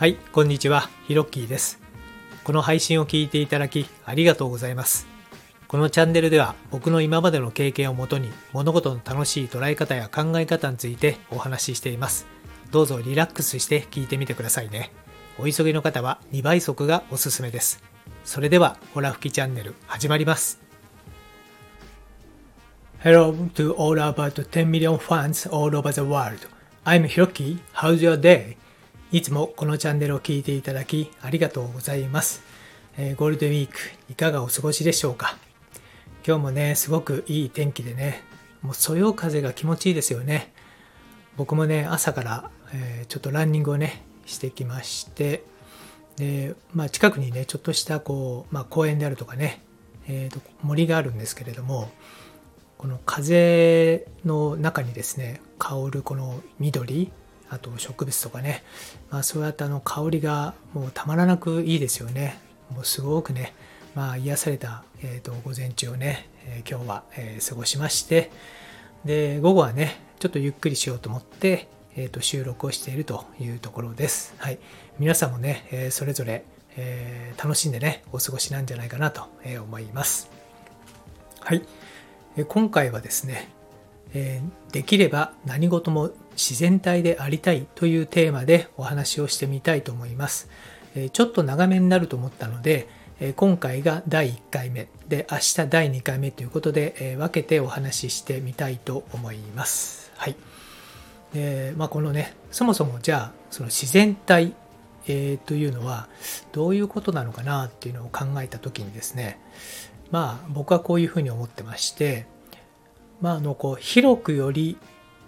はい、こんにちは、ヒロッキーです。この配信を聞いていただきありがとうございます。このチャンネルでは僕の今までの経験をもとに物事の楽しい捉え方や考え方についてお話ししています。どうぞリラックスして聞いてみてくださいね。お急ぎの方は2倍速がおすすめです。それでは、ホラ吹きチャンネル始まります。Hello to all about 10 million fans all over the world. I'm Hiroki. How's your day? いつもこのチャンネルを聞いていただきありがとうございます。えーゴールデンウィークいかがお過ごしでしょうか？今日もね、すごくいい天気でね、もうそよ風が気持ちいいですよね。僕もね、朝から、えーちょっとランニングをね、してきまして、で、まあ近くにね、ちょっとしたこう、まあ公園であるとかね、えーと森があるんですけれども、この風の中にですね香るこの緑あと植物とかね、まあ、そうやってあの香りがもうたまらなくいいですよね。もうすごくね、まあ、癒された、えーと午前中をね、えー今日は、えー過ごしまして。で午後はねちょっとゆっくりしようと思って、えーと収録をしているというところです、はい、皆さんもね、えーそれぞれ、え楽しんでねお過ごしなんじゃないかなと思います。はい。え今回はですね、えできれば何事も自然体でありたいというテーマでお話をしてみたいと思います。えちょっと長めになると思ったので、え今回が第1回目で明日第2回目ということで、え分けてお話ししてみたいと思います。はい。でまあ、このねそもそもじゃあその自然体、えというのはどういうことなのかなっていうのを考えた時にですねまあ僕はこういうふうに思ってましてまああのこう広くより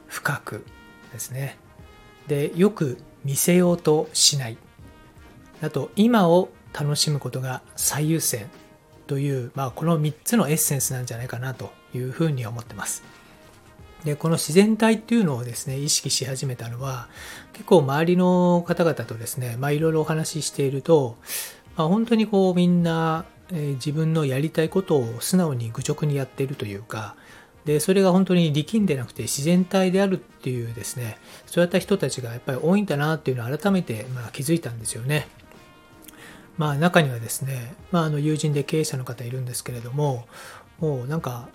深くですねでよく見せようとしないあと今を楽しむことが最優先という、まあ、この3つのエッセンスなんじゃないかなというふうに思ってます。でこの自然体っていうのをですね意識し始めたのは結構周りの方々とですねいろいろお話ししていると、まあ、本当にこうみんな、えー自分のやりたいことを素直に愚直にやっているというかでそれが本当に力んでなくて自然体であるっていうですねそういった人たちがやっぱり多いんだなっていうのを改めてまあ気づいたんですよね。まあ中にはですね、まあ、あの友人で経営者の方いるんですけれどももうなんか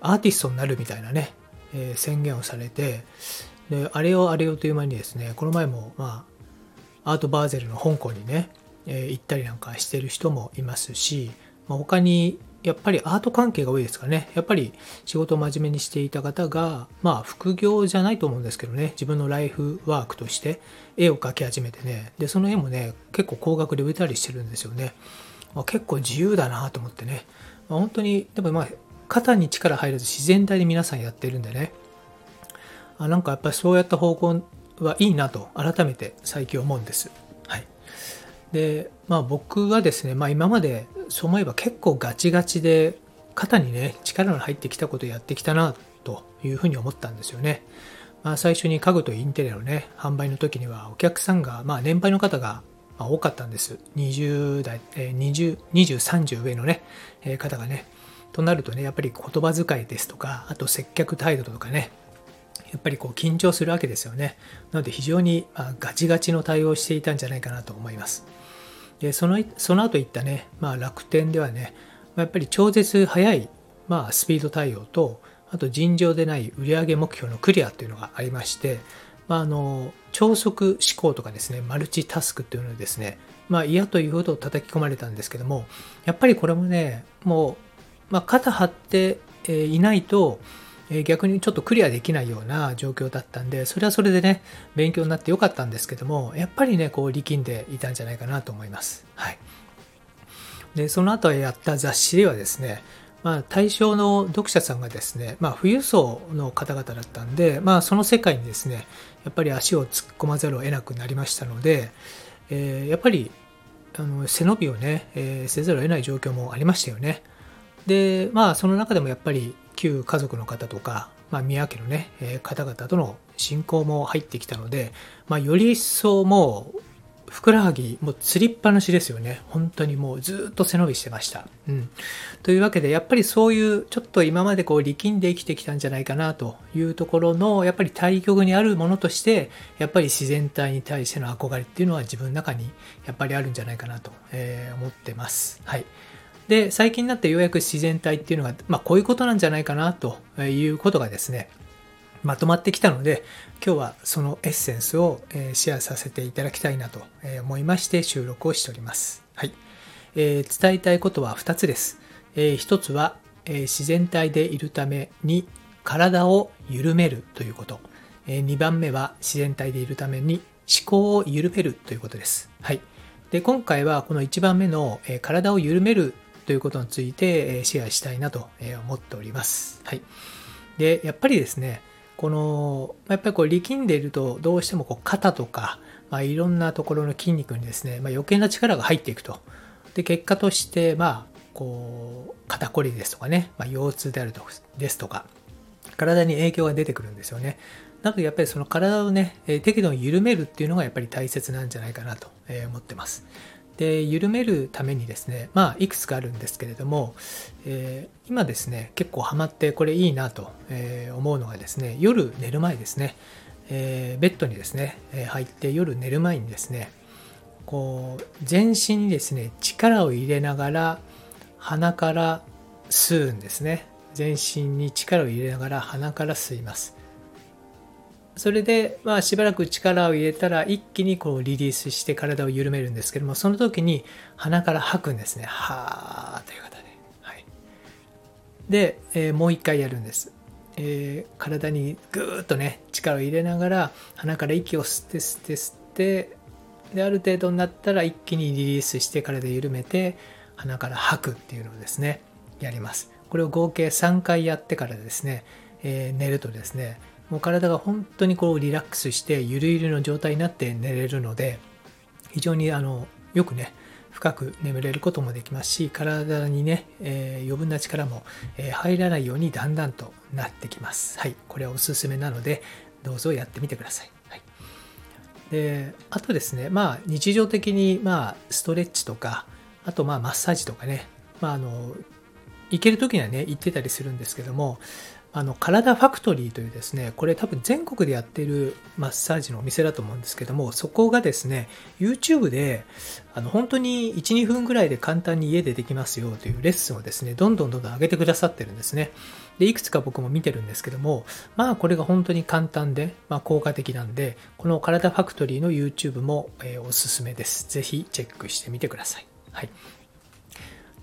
アーティストになるみたいなね、えー宣言をされてであれよあれよという間にですねこの前もまあアートバーゼルの香港にね、えー行ったりなんかしてる人もいますし、まあ、他にやっぱりアート関係が多いですかね。やっぱり仕事を真面目にしていた方がまあ副業じゃないと思うんですけどね。自分のライフワークとして絵を描き始めてね。でその絵もね結構高額で売れたりしてるんですよね、まあ、結構自由だなと思ってね、まあ、本当にでもまあ肩に力入らず自然体で皆さんやってるんでね。あなんかやっぱりそうやった方向はいいなと改めて最近思うんです。でまあ僕はですね、まあ、今までそう思えば結構ガチガチで肩にね力の入ってきたことをやってきたなというふうに思ったんですよね。まあ、最初に家具とインテリアのね販売の時にはお客さんが、まあ、年配の方が多かったんです。20代、えー20、20、30上のね、えー方がね。となるとね、やっぱり言葉遣いですとか、あと接客態度とかね、やっぱりこう緊張するわけですよね。なので非常にまガチガチの対応をしていたんじゃないかなと思います。で、そのその後言ったね、まあ、楽天ではね、まやっぱり超絶速い、まあ、スピード対応と、あと尋常でない売上目標のクリアっていうのがありまして、まあ、あの超速思考とかですねマルチタスクっていうのをですね、まあ、嫌というほど叩き込まれたんですけどもやっぱりこれもねもう、まあ、肩張っていないと、え逆にちょっとクリアできないような状況だったんでそれはそれでね勉強になってよかったんですけどもやっぱりねこう力んでいたんじゃないかなと思います。はいでその後やった雑誌ではですね、まあ、対象の読者さんがですね、まあ、富裕層の方々だったんで、まあ、その世界にですねやっぱり足を突っ込まざるを得なくなりましたので、えーやっぱりあの背伸びをね、えーせざるを得ない状況もありましたよね。でまあその中でもやっぱり旧家族の方とか、まあ、宮家のね、えー方々との信仰も入ってきたので、まあ、より一層もうふくらはぎ、もうつりっぱなしですよね。本当にもうずっと背伸びしてました。うん。というわけで、やっぱりそういう、ちょっと今までこう力んで生きてきたんじゃないかなというところの、やっぱり対極にあるものとして、やっぱり自然体に対しての憧れっていうのは自分の中にやっぱりあるんじゃないかなと、え思ってます。はい。で、最近になってようやく自然体っていうのが、まあこういうことなんじゃないかなということがですね、まとまってきたので、今日はそのエッセンスをシェアさせていただきたいなと思いまして収録をしております。はい。えー、伝えたいことは2つです。えー、1つは、えー、自然体でいるために体を緩めるということ。え2番目は自然体でいるために思考を緩めるということです。はい。で、今回はこの1番目の、え体を緩めるということについて、えシェアしたいなと思っております。はい。で、やっぱりですね、この、やっぱりこう力んでいるとどうしてもこう肩とか、まあ、いろんなところの筋肉にですね、まあ、余計な力が入っていくと。で、結果として、まあ、こう、肩こりですとかね、まあ、腰痛であるとですとか、体に影響が出てくるんですよね。なのでやっぱりその体をね、適度に緩めるっていうのがやっぱり大切なんじゃないかなと思ってます。で緩めるためにですねまあいくつかあるんですけれども、えー、今ですね結構ハマってこれいいなと、思うのがですね夜寝る前ですね、えー、ベッドにですね、入って夜寝る前にですねこう全身にですね力を入れながら鼻から吸うんですね。全身に力を入れながら鼻から吸います。それで、まあ、しばらく力を入れたら一気にこうリリースして体を緩めるんですけどもその時に鼻から吐くんですね。はーという方で、はい、で、えー、もう一回やるんです、えー、体にぐーっとね力を入れながら鼻から息を吸って吸って吸ってである程度になったら一気にリリースして体緩めて鼻から吐くっていうのをですねやります。これを合計3回やってからですね、えー、寝るとですねもう体が本当にこうリラックスしてゆるゆるの状態になって寝れるので非常にあのよくね深く眠れることもできますし体にね、えー、余分な力も、えー、入らないようにだんだんとなってきます。はい。これはおすすめなのでどうぞやってみてください、はい、であとですねまあ日常的にまあストレッチとかあとまあマッサージとかねまああの行ける時にはね行ってたりするんですけどもあの、体ファクトリーというですね、これ多分全国でやってるマッサージのお店だと思うんですけども、そこがですね、YouTube で、あの、本当に1、2分ぐらいで簡単に家でできますよというレッスンをですね、どんどんどんどん上げてくださってるんですね。で、いくつか僕も見てるんですけども、まあこれが本当に簡単で、まあ効果的なんで、この体ファクトリーの YouTube も、えー、おすすめです。ぜひチェックしてみてください。はい。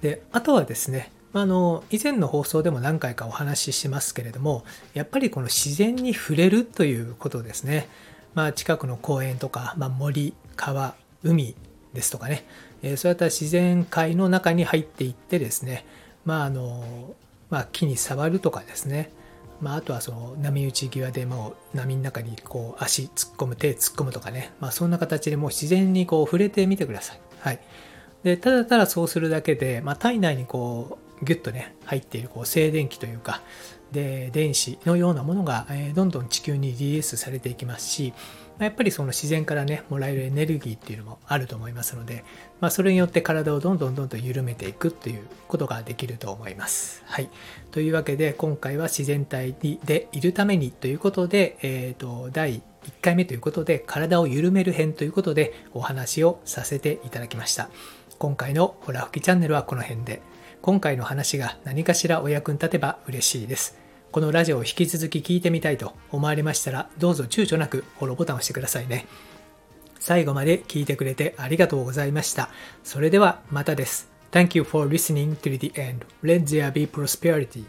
で、あとはですね、あの以前の放送でも何回かお話ししますけれどもやっぱりこの自然に触れるということですね、まあ、近くの公園とか、まあ、森川海ですとかね、えー、そういった自然界の中に入っていってですね、まああのまあ、木に触るとかですね、まあ、あとはその波打ち際でもう波の中にこう足突っ込む手突っ込むとかね、まあ、そんな形でもう自然にこう触れてみてください。はい、でただただそうするだけで、まあ、体内にこうギュッとね入っているこう静電気というかで電子のようなものが、えどんどん地球にリリースされていきますしまやっぱりその自然からねもらえるエネルギーっていうのもあると思いますので、まあ、それによって体をどんどんどんどん緩めていくっていうことができると思います。はい、というわけで今回は自然体でいるためにということで、えーと、第1回目ということで体を緩める編ということでお話をさせていただきました。今回のホラ吹きチャンネルはこの辺で。今回の話が何かしらお役に立てば嬉しいです。このラジオを引き続き聞いてみたいと思われましたら、どうぞ躊躇なくフォローボタンを押してくださいね。最後まで聞いてくれてありがとうございました。それではまたです。Thank you for listening till the end. Let there be prosperity.